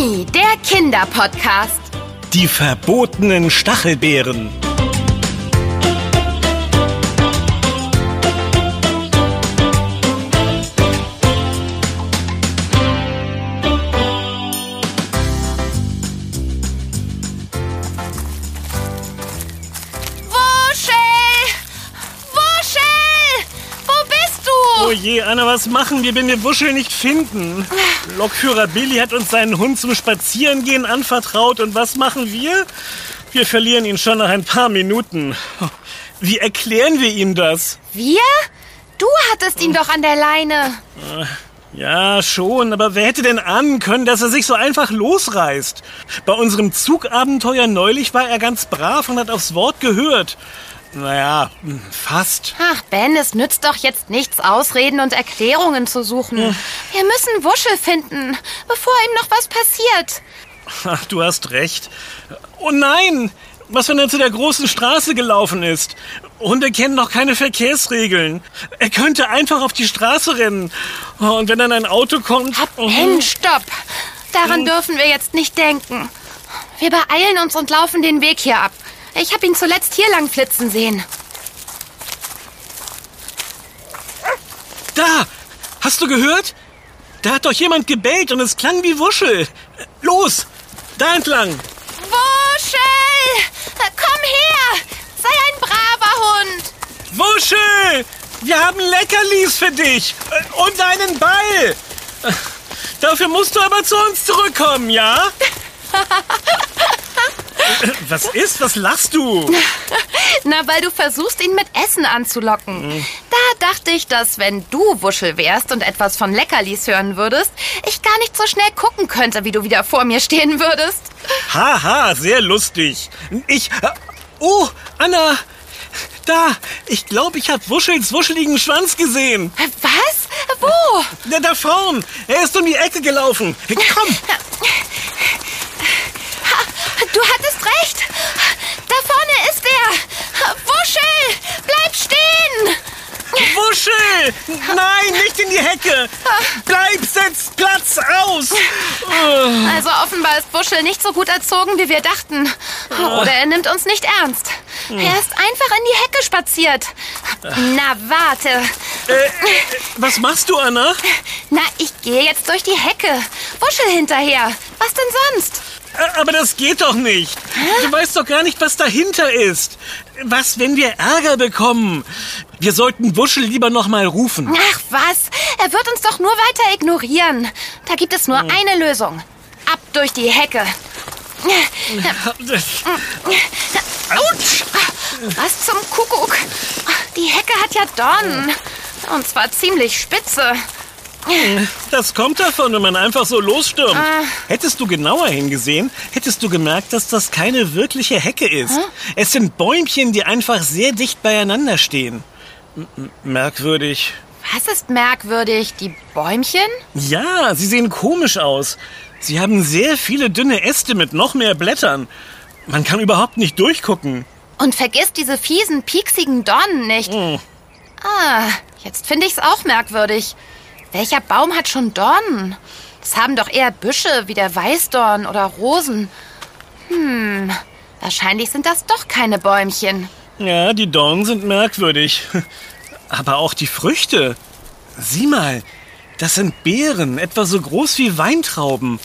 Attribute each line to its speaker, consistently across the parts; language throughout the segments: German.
Speaker 1: Mimi, der Kinderpodcast.
Speaker 2: Die verbotenen Stachelbeeren. Je, Anna, was machen wir, wenn wir Wuschel nicht finden? Lokführer Billy hat uns seinen Hund zum Spazierengehen anvertraut und was machen wir? Wir verlieren ihn schon nach ein paar Minuten. Wie erklären wir ihm das?
Speaker 1: Wir? Du hattest ihn doch an der Leine.
Speaker 2: Ja, schon, aber wer hätte denn ahnen können, dass er sich so einfach losreißt? Bei unserem Zugabenteuer neulich war er ganz brav und hat aufs Wort gehört. Naja, hm, fast.
Speaker 1: Ach, Ben, es nützt doch jetzt nichts, Ausreden und Erklärungen zu suchen. Wir müssen Wuschel finden, bevor ihm noch was passiert.
Speaker 2: Ach, du hast recht. Oh nein! Was, wenn er zu der großen Straße gelaufen ist? Hunde kennen doch keine Verkehrsregeln. Er könnte einfach auf die Straße rennen. Oh, Und wenn dann ein Auto kommt... oh,
Speaker 1: Ben, stopp! Daran dürfen wir jetzt nicht denken. Wir beeilen uns und laufen den Weg hier ab. Ich habe ihn zuletzt hier lang flitzen sehen.
Speaker 2: Da! Hast du gehört? Da hat doch jemand gebellt und es klang wie Wuschel. Los! Da entlang!
Speaker 1: Wuschel! Komm her! Sei ein braver Hund!
Speaker 2: Wuschel! Wir haben Leckerlis für dich! Und einen Ball! Dafür musst du aber zu uns zurückkommen, ja? Was ist? Was lachst du?
Speaker 1: Na, weil du versuchst, ihn mit Essen anzulocken. Da dachte ich, dass wenn du Wuschel wärst und etwas von Leckerlis hören würdest, ich gar nicht so schnell gucken könnte, wie du wieder vor mir stehen würdest.
Speaker 2: Haha, sehr lustig. Ich. Oh, Anna! Da! Ich glaube, ich habe Wuschels wuscheligen Schwanz gesehen.
Speaker 1: Was? Wo?
Speaker 2: Der da vorn! Er ist um die Ecke gelaufen. Komm!
Speaker 1: Du hattest recht. Da vorne ist er. Wuschel, bleib stehen.
Speaker 2: Wuschel! Nein, nicht in die Hecke! Bleib, setz Platz aus!
Speaker 1: Also offenbar ist Wuschel nicht so gut erzogen, wie wir dachten. Oder er nimmt uns nicht ernst. Er ist einfach in die Hecke spaziert. Na, warte.
Speaker 2: Äh, äh, was machst du, Anna?
Speaker 1: Na, ich gehe jetzt durch die Hecke. Wuschel hinterher. Was denn sonst?
Speaker 2: Äh, Aber das geht doch nicht. Du weißt doch gar nicht, was dahinter ist. Was, wenn wir Ärger bekommen? Wir sollten Wuschel lieber noch mal rufen.
Speaker 1: Ach was, er wird uns doch nur weiter ignorieren. Da gibt es nur eine Lösung. Ab durch die Hecke.
Speaker 2: Autsch!
Speaker 1: Was zum Kuckuck? Die Hecke hat ja Dornen. Und zwar ziemlich spitze.
Speaker 2: Das kommt davon, wenn man einfach so losstürmt.
Speaker 1: Ah.
Speaker 2: Hättest du genauer hingesehen, hättest du gemerkt, dass das keine wirkliche Hecke ist. Es sind Bäumchen, die einfach sehr dicht beieinander stehen. M m- merkwürdig.
Speaker 1: Was ist merkwürdig? Die Bäumchen?
Speaker 2: Ja, sie sehen komisch aus. Sie haben sehr viele dünne Äste mit noch mehr Blättern. Man kann überhaupt nicht durchgucken.
Speaker 1: Und vergiss diese fiesen, pieksigen Dornen nicht.
Speaker 2: Hm.
Speaker 1: Ah, jetzt finde ich's auch merkwürdig. Welcher Baum hat schon Dornen? Das haben doch eher Büsche wie der Weißdorn oder Rosen. Hm, wahrscheinlich sind das doch keine Bäumchen.
Speaker 2: Ja, die Dornen sind merkwürdig. Aber auch die Früchte. Sieh mal, das sind Beeren, etwa so groß wie Weintrauben.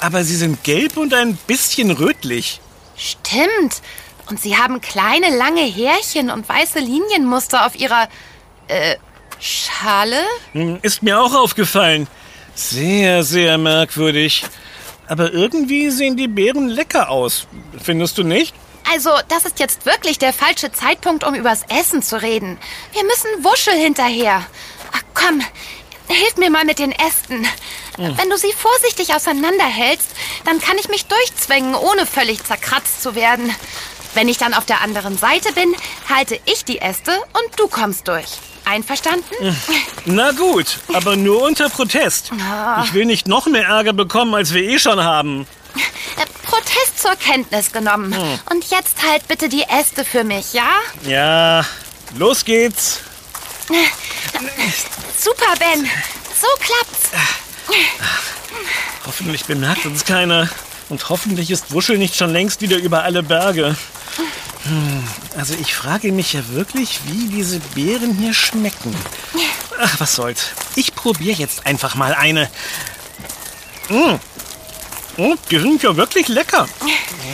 Speaker 2: Aber sie sind gelb und ein bisschen rötlich.
Speaker 1: Stimmt. Und sie haben kleine, lange Härchen und weiße Linienmuster auf ihrer, äh, Schale?
Speaker 2: Hm, Ist mir auch aufgefallen. Sehr, sehr merkwürdig. Aber irgendwie sehen die Beeren lecker aus. Findest du nicht?
Speaker 1: Also, das ist jetzt wirklich der falsche Zeitpunkt, um übers Essen zu reden. Wir müssen Wuschel hinterher. Ach, komm, hilf mir mal mit den Ästen. Wenn du sie vorsichtig auseinanderhältst, dann kann ich mich durchzwängen, ohne völlig zerkratzt zu werden. Wenn ich dann auf der anderen Seite bin, halte ich die Äste und du kommst durch. Einverstanden?
Speaker 2: Na gut, aber nur unter Protest. Ich will nicht noch mehr Ärger bekommen, als wir eh schon haben.
Speaker 1: Äh, Protest zur Kenntnis genommen. Und jetzt halt bitte die Äste für mich, ja?
Speaker 2: Ja, los geht's.
Speaker 1: Super, Ben. So klappt's.
Speaker 2: Hoffentlich bemerkt uns keiner. Und hoffentlich ist Wuschel nicht schon längst wieder über alle Berge. Hm, also ich frage mich ja wirklich, wie diese Beeren hier schmecken. Ach, was soll's. Ich probiere jetzt einfach mal eine. Mmh. Oh, die sind ja wirklich lecker.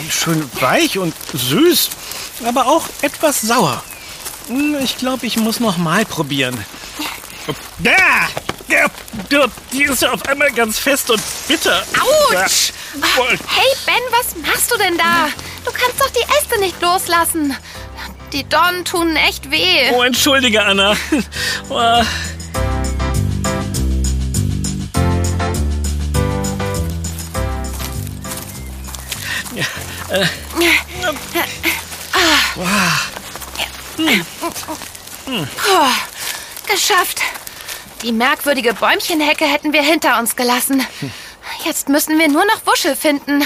Speaker 2: Schön weich und süß, aber auch etwas sauer. Ich glaube, ich muss noch mal probieren. Ja, die ist ja auf einmal ganz fest und bitter.
Speaker 1: Autsch! Hey Ben, was machst du denn da? Du kannst doch die Äste nicht loslassen. Die Dornen tun echt weh.
Speaker 2: Oh, entschuldige, Anna. Oh.
Speaker 1: Äh. Oh, geschafft. Die merkwürdige Bäumchenhecke hätten wir hinter uns gelassen. Jetzt müssen wir nur noch Wuschel finden.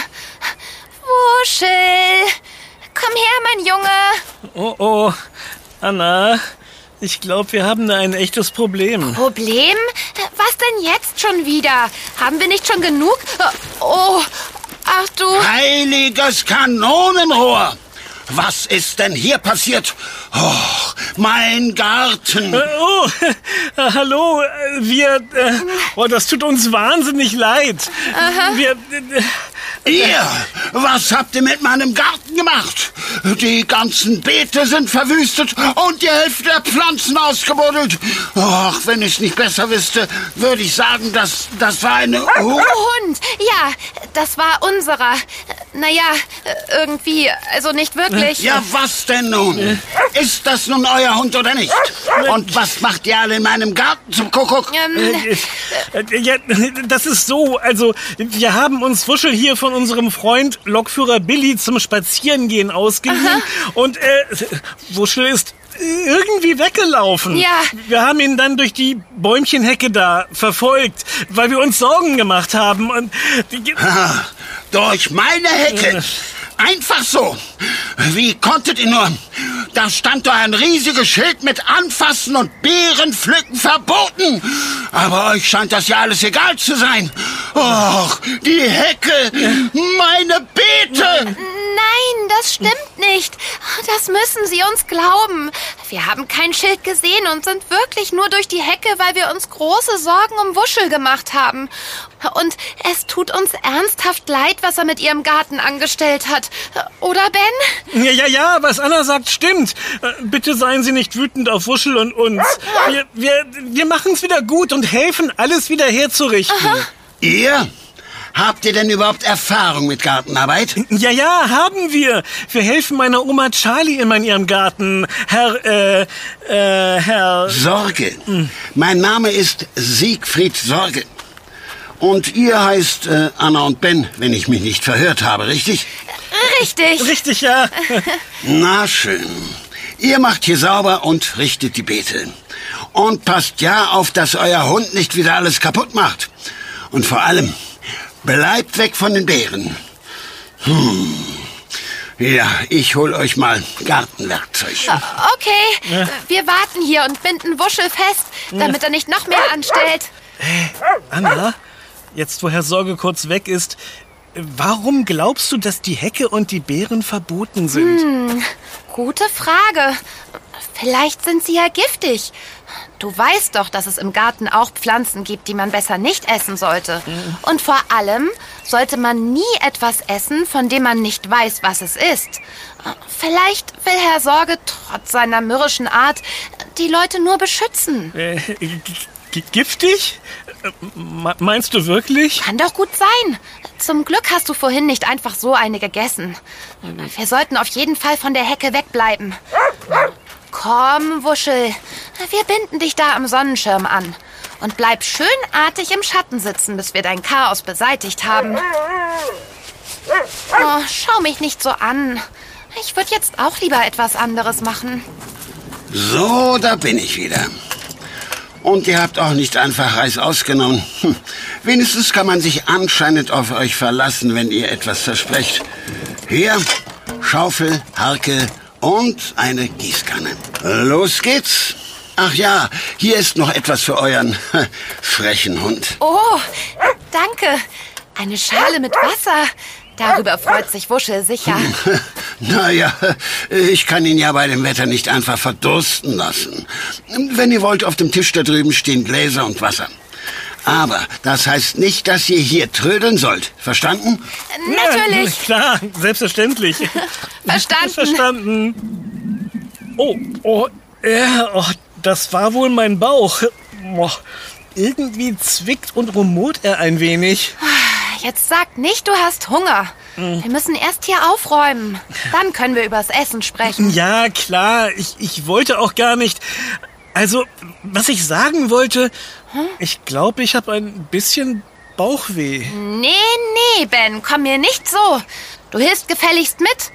Speaker 1: Wuschel! Komm her, mein Junge!
Speaker 2: Oh, oh. Anna, ich glaube, wir haben da ein echtes Problem.
Speaker 1: Problem? Was denn jetzt schon wieder? Haben wir nicht schon genug? Oh, ach du.
Speaker 3: Heiliges Kanonenrohr! Was ist denn hier passiert? Oh, mein Garten.
Speaker 2: Äh, oh, äh, hallo, wir. Äh, oh, das tut uns wahnsinnig leid. Aha. Wir. Äh,
Speaker 3: Ihr, was habt ihr mit meinem Garten gemacht? Die ganzen Beete sind verwüstet und die Hälfte der Pflanzen ausgebuddelt. Ach, wenn ich es nicht besser wüsste, würde ich sagen, dass das war eine
Speaker 1: Hund. Hund, ja, das war unserer. Naja, irgendwie, also nicht wirklich.
Speaker 3: Ja, was denn nun? Ist das nun euer Hund oder nicht? Und was macht ihr alle in meinem Garten zum Kuckuck? Ähm,
Speaker 2: äh, ja, das ist so, also wir haben uns Wuschel hier von unserem Freund Lokführer Billy zum Spazierengehen ausgeliehen. Aha. Und äh, Wuschel ist irgendwie weggelaufen.
Speaker 1: Ja.
Speaker 2: Wir haben ihn dann durch die Bäumchenhecke da verfolgt, weil wir uns Sorgen gemacht haben. Und
Speaker 3: ah, durch meine Hecke? Einfach so. Wie konntet ihr nur? Da stand doch ein riesiges Schild mit Anfassen und Beerenpflücken verboten. Aber euch scheint das ja alles egal zu sein. Och, die Hecke, meine Beete.
Speaker 1: Nein, das stimmt nicht. Das müssen Sie uns glauben. Wir haben kein Schild gesehen und sind wirklich nur durch die Hecke, weil wir uns große Sorgen um Wuschel gemacht haben. Und es tut uns ernsthaft leid, was er mit Ihrem Garten angestellt hat. Oder, Ben?
Speaker 2: Ja, ja, ja, was Anna sagt, stimmt. Bitte seien Sie nicht wütend auf Wuschel und uns. Wir, wir, wir machen es wieder gut und helfen, alles wieder herzurichten. Aha.
Speaker 3: Ihr? Habt ihr denn überhaupt Erfahrung mit Gartenarbeit?
Speaker 2: Ja, ja, haben wir. Wir helfen meiner Oma Charlie immer in ihrem Garten. Herr, äh, äh, Herr...
Speaker 3: Sorge. Hm. Mein Name ist Siegfried Sorge. Und ihr heißt äh, Anna und Ben, wenn ich mich nicht verhört habe, richtig?
Speaker 1: Richtig.
Speaker 2: Richtig, ja.
Speaker 3: Na schön. Ihr macht hier sauber und richtet die Beete. Und passt ja auf, dass euer Hund nicht wieder alles kaputt macht. Und vor allem, bleibt weg von den Bären. Hm. Ja, ich hol euch mal Gartenwerkzeug.
Speaker 1: Okay, ja. wir warten hier und binden Wuschel fest, damit er nicht noch mehr anstellt.
Speaker 2: Hey, Anna? Jetzt, wo Herr Sorge kurz weg ist, warum glaubst du, dass die Hecke und die Beeren verboten sind?
Speaker 1: Hm, gute Frage. Vielleicht sind sie ja giftig. Du weißt doch, dass es im Garten auch Pflanzen gibt, die man besser nicht essen sollte. Mhm. Und vor allem sollte man nie etwas essen, von dem man nicht weiß, was es ist. Vielleicht will Herr Sorge trotz seiner mürrischen Art die Leute nur beschützen. Äh,
Speaker 2: Giftig? Meinst du wirklich?
Speaker 1: Kann doch gut sein. Zum Glück hast du vorhin nicht einfach so eine gegessen. Wir sollten auf jeden Fall von der Hecke wegbleiben. Komm, Wuschel. Wir binden dich da am Sonnenschirm an. Und bleib schön artig im Schatten sitzen, bis wir dein Chaos beseitigt haben. Oh, schau mich nicht so an. Ich würde jetzt auch lieber etwas anderes machen.
Speaker 3: So, da bin ich wieder. Und ihr habt auch nicht einfach Reis ausgenommen. Hm. Wenigstens kann man sich anscheinend auf euch verlassen, wenn ihr etwas versprecht. Hier, Schaufel, Harke und eine Gießkanne. Los geht's. Ach ja, hier ist noch etwas für euren frechen Hund.
Speaker 1: Oh, danke. Eine Schale mit Wasser. Darüber freut sich Wuschel sicher.
Speaker 3: Naja, ich kann ihn ja bei dem Wetter nicht einfach verdursten lassen. Wenn ihr wollt, auf dem Tisch da drüben stehen Gläser und Wasser. Aber das heißt nicht, dass ihr hier trödeln sollt. Verstanden?
Speaker 1: Natürlich.
Speaker 2: Ja, klar, selbstverständlich.
Speaker 1: Verstanden.
Speaker 2: Verstanden. Oh, oh, ja, oh, das war wohl mein Bauch. Oh, irgendwie zwickt und rumort er ein wenig.
Speaker 1: Jetzt sag nicht, du hast Hunger. Wir müssen erst hier aufräumen. Dann können wir übers Essen sprechen.
Speaker 2: Ja, klar, ich, ich wollte auch gar nicht. Also, was ich sagen wollte, ich glaube, ich habe ein bisschen Bauchweh.
Speaker 1: Nee, nee, Ben, komm mir nicht so. Du hilfst gefälligst mit.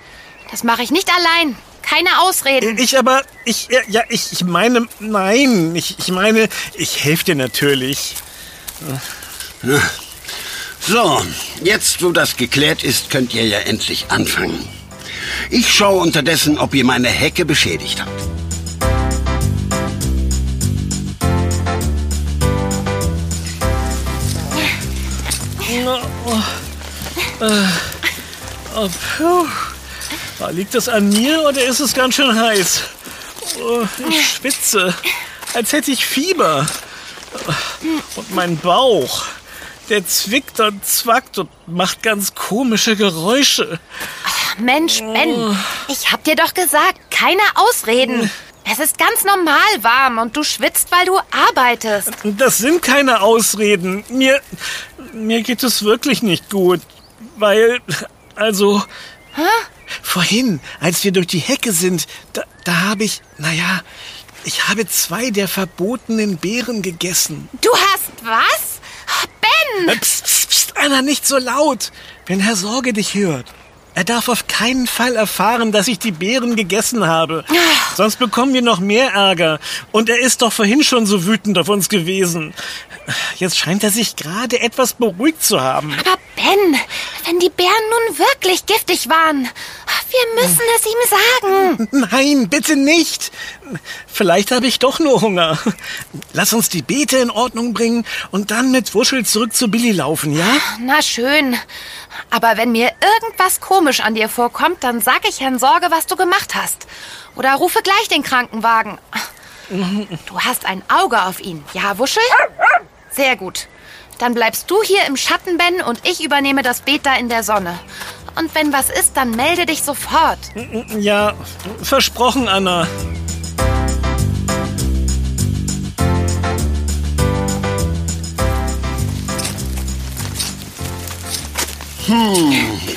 Speaker 1: Das mache ich nicht allein. Keine Ausreden.
Speaker 2: Ich aber, ich, ja, ja, ich, ich meine, nein, ich, ich meine, ich helfe dir natürlich.
Speaker 3: So, jetzt wo das geklärt ist, könnt ihr ja endlich anfangen. Ich schaue unterdessen, ob ihr meine Hecke beschädigt habt.
Speaker 2: Oh, puh. Ah, Liegt das an mir oder ist es ganz schön heiß? Oh, ich schwitze, als hätte ich Fieber. Und mein Bauch, der zwickt und zwackt und macht ganz komische Geräusche.
Speaker 1: Mensch, Ben, ich hab dir doch gesagt, keine Ausreden. Es ist ganz normal warm und du schwitzt, weil du arbeitest.
Speaker 2: Das sind keine Ausreden. Mir, mir geht es wirklich nicht gut. Weil, also, vorhin, als wir durch die Hecke sind, da, da habe ich, naja, ich habe zwei der verbotenen Beeren gegessen.
Speaker 1: Du hast was? Ben!
Speaker 2: Äh, Psst, psst, psst, Anna, nicht so laut, wenn Herr Sorge dich hört. Er darf auf keinen Fall erfahren, dass ich die Beeren gegessen habe. Sonst bekommen wir noch mehr Ärger. Und er ist doch vorhin schon so wütend auf uns gewesen. Jetzt scheint er sich gerade etwas beruhigt zu haben.
Speaker 1: Aber Ben, wenn die Bären nun wirklich giftig waren, wir müssen es ihm sagen.
Speaker 2: Nein, bitte nicht. Vielleicht habe ich doch nur Hunger. Lass uns die Beete in Ordnung bringen und dann mit Wuschel zurück zu Billy laufen, ja?
Speaker 1: Na schön. Aber wenn mir irgendwas komisch an dir vorkommt, dann sag ich Herrn Sorge, was du gemacht hast. Oder rufe gleich den Krankenwagen. Du hast ein Auge auf ihn. Ja, Wuschel? Sehr gut. Dann bleibst du hier im Schatten, Ben, und ich übernehme das Beet da in der Sonne. Und wenn was ist, dann melde dich sofort.
Speaker 2: Ja, versprochen, Anna.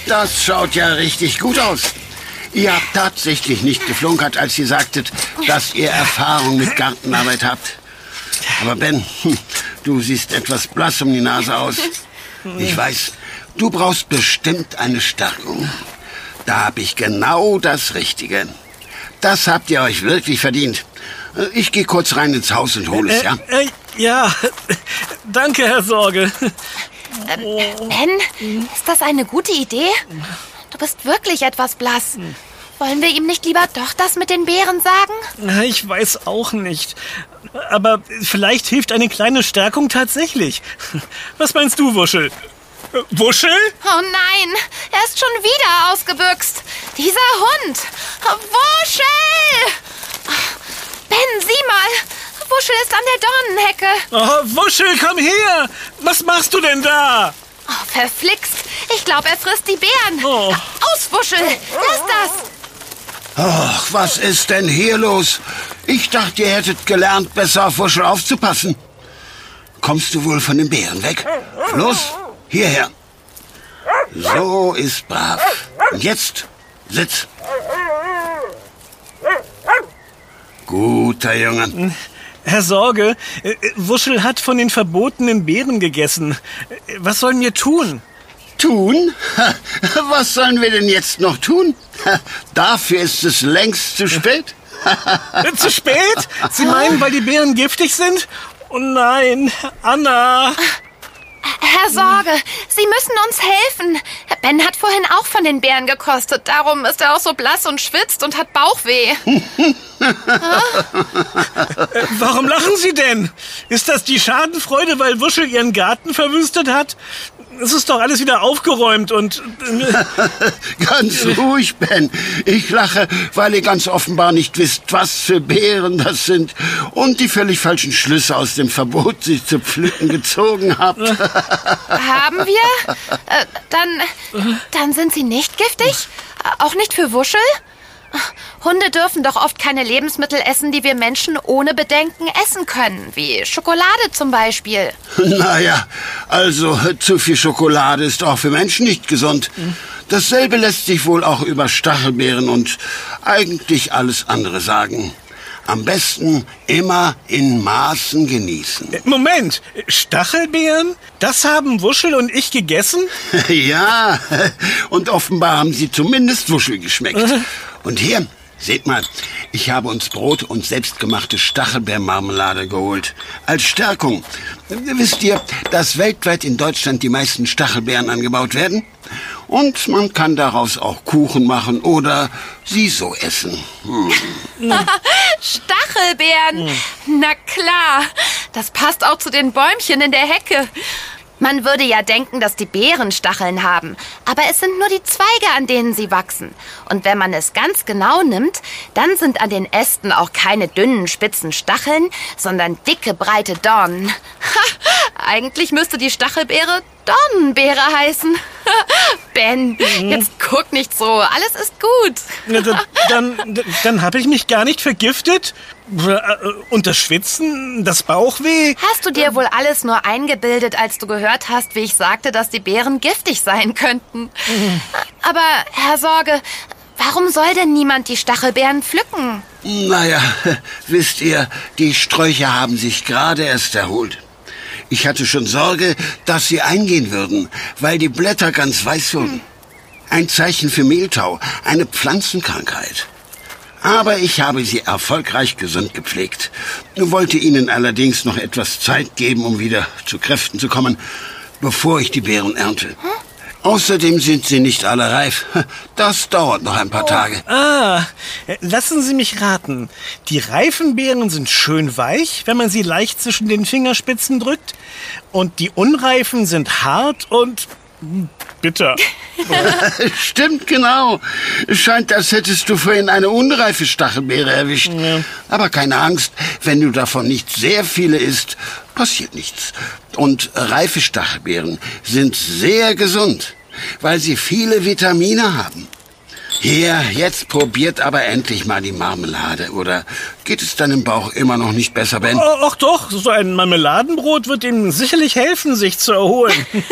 Speaker 3: Das schaut ja richtig gut aus. Ihr habt tatsächlich nicht geflunkert, als ihr sagtet, dass ihr Erfahrung mit Gartenarbeit habt. Aber Ben, hm, du siehst etwas blass um die Nase aus. Ich weiß, du brauchst bestimmt eine Stärkung. Da hab ich genau das Richtige. Das habt ihr euch wirklich verdient. Ich gehe kurz rein ins Haus und hole es, ja?
Speaker 2: Äh, ja, danke, Herr Sorge.
Speaker 1: Ben, ist das eine gute Idee? Du bist wirklich etwas blass. Wollen wir ihm nicht lieber doch das mit den Beeren sagen?
Speaker 2: Na, Ich weiß auch nicht. Aber vielleicht hilft eine kleine Stärkung tatsächlich. Was meinst du, Wuschel? Wuschel?
Speaker 1: Oh nein, er ist schon wieder ausgebüxt. Dieser Hund. Wuschel! Ben, sieh mal. Wuschel ist an der Dornenhecke.
Speaker 2: Oh, Wuschel, komm her! Was machst du denn da?
Speaker 1: Oh, verflixt. Ich glaube, er frisst die Beeren.
Speaker 2: Oh.
Speaker 1: Aus, Wuschel. Lass das.
Speaker 3: Ach, was ist denn hier los? Ich dachte, ihr hättet gelernt, besser auf Wuschel aufzupassen. Kommst du wohl von den Bären weg? Los, hierher. So ist brav. Und jetzt, sitz. Guter Junge.
Speaker 2: Herr Sorge, äh, Wuschel hat von den verbotenen Beeren gegessen. Was sollen wir tun?
Speaker 3: Tun? Was sollen wir denn jetzt noch tun? Dafür ist es längst zu spät.
Speaker 2: Zu spät? Sie meinen, weil die Beeren giftig sind? Oh nein, Anna.
Speaker 1: Herr Sorge, Sie müssen uns helfen. Ben hat vorhin auch von den Bären gekostet. Darum ist er auch so blass und schwitzt und hat Bauchweh.
Speaker 2: Warum lachen Sie denn? Ist das die Schadenfreude, weil Wuschel Ihren Garten verwüstet hat? Es ist doch alles wieder aufgeräumt und...
Speaker 3: Äh, ganz ruhig, Ben. Ich lache, weil ihr ganz offenbar nicht wisst, was für Beeren das sind und die völlig falschen Schlüsse aus dem Verbot, sie zu pflücken, gezogen habt.
Speaker 1: Haben wir? Äh, dann, dann sind sie nicht giftig? Auch nicht für Wuschel? Hunde dürfen doch oft keine Lebensmittel essen, die wir Menschen ohne Bedenken essen können, wie Schokolade zum Beispiel.
Speaker 3: Naja, also zu viel Schokolade ist auch für Menschen nicht gesund. Dasselbe lässt sich wohl auch über Stachelbeeren und eigentlich alles andere sagen. Am besten immer in Maßen genießen.
Speaker 2: Moment, Stachelbeeren? Das haben Wuschel und ich gegessen?
Speaker 3: ja, und offenbar haben sie zumindest Wuschel geschmeckt. Und hier, seht mal, ich habe uns Brot und selbstgemachte Stachelbeermarmelade geholt. Als Stärkung. Wisst ihr, dass weltweit in Deutschland die meisten Stachelbeeren angebaut werden? Und man kann daraus auch Kuchen machen oder sie so essen. Hm.
Speaker 1: Stachelbeeren? Na klar, das passt auch zu den Bäumchen in der Hecke. Man würde ja denken, dass die Beeren Stacheln haben, aber es sind nur die Zweige, an denen sie wachsen. Und wenn man es ganz genau nimmt, dann sind an den Ästen auch keine dünnen, spitzen Stacheln, sondern dicke, breite Dornen. Ha, eigentlich müsste die Stachelbeere Dornenbeere heißen. ben, jetzt guck nicht so, alles ist gut.
Speaker 2: dann dann, dann habe ich mich gar nicht vergiftet? Äh, und das Schwitzen, das Bauchweh?
Speaker 1: Hast du dir wohl alles nur eingebildet, als du gehört hast, wie ich sagte, dass die Beeren giftig sein könnten? Aber, Herr Sorge, warum soll denn niemand die Stachelbeeren pflücken?
Speaker 3: Naja, wisst ihr, die Sträucher haben sich gerade erst erholt. Ich hatte schon Sorge, dass sie eingehen würden, weil die Blätter ganz weiß wurden. Ein Zeichen für Mehltau, eine Pflanzenkrankheit. Aber ich habe sie erfolgreich gesund gepflegt, wollte ihnen allerdings noch etwas Zeit geben, um wieder zu Kräften zu kommen, bevor ich die Beeren ernte. Hm? Außerdem sind sie nicht alle reif. Das dauert noch ein paar Tage.
Speaker 2: Ah, lassen Sie mich raten. Die reifen Beeren sind schön weich, wenn man sie leicht zwischen den Fingerspitzen drückt. Und die unreifen sind hart und bitter.
Speaker 3: Stimmt genau. Es scheint, als hättest du vorhin eine unreife Stachelbeere erwischt. Ja. Aber keine Angst, wenn du davon nicht sehr viele isst, passiert nichts. Und reife Stachelbeeren sind sehr gesund, weil sie viele Vitamine haben. Hier, jetzt probiert aber endlich mal die Marmelade. Oder geht es deinem Bauch immer noch nicht besser, Ben?
Speaker 2: Oh, ach doch, so ein Marmeladenbrot wird ihm sicherlich helfen, sich zu erholen.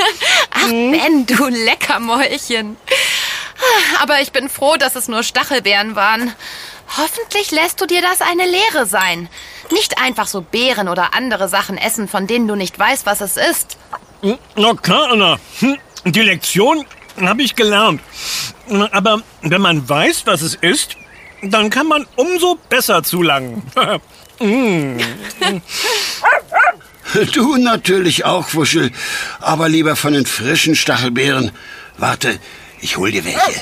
Speaker 1: ach, Ben, du Leckermäulchen. Aber ich bin froh, dass es nur Stachelbeeren waren. Hoffentlich lässt du dir das eine Lehre sein. Nicht einfach so Beeren oder andere Sachen essen, von denen du nicht weißt, was es ist.
Speaker 2: Na klar, Anna. Hm, die Lektion habe ich gelernt. Aber wenn man weiß, was es ist, dann kann man umso besser zulangen.
Speaker 3: du natürlich auch, Wuschel. Aber lieber von den frischen Stachelbeeren. Warte, ich hol dir welche.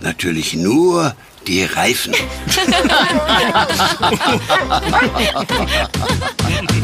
Speaker 3: Natürlich nur die Reifen.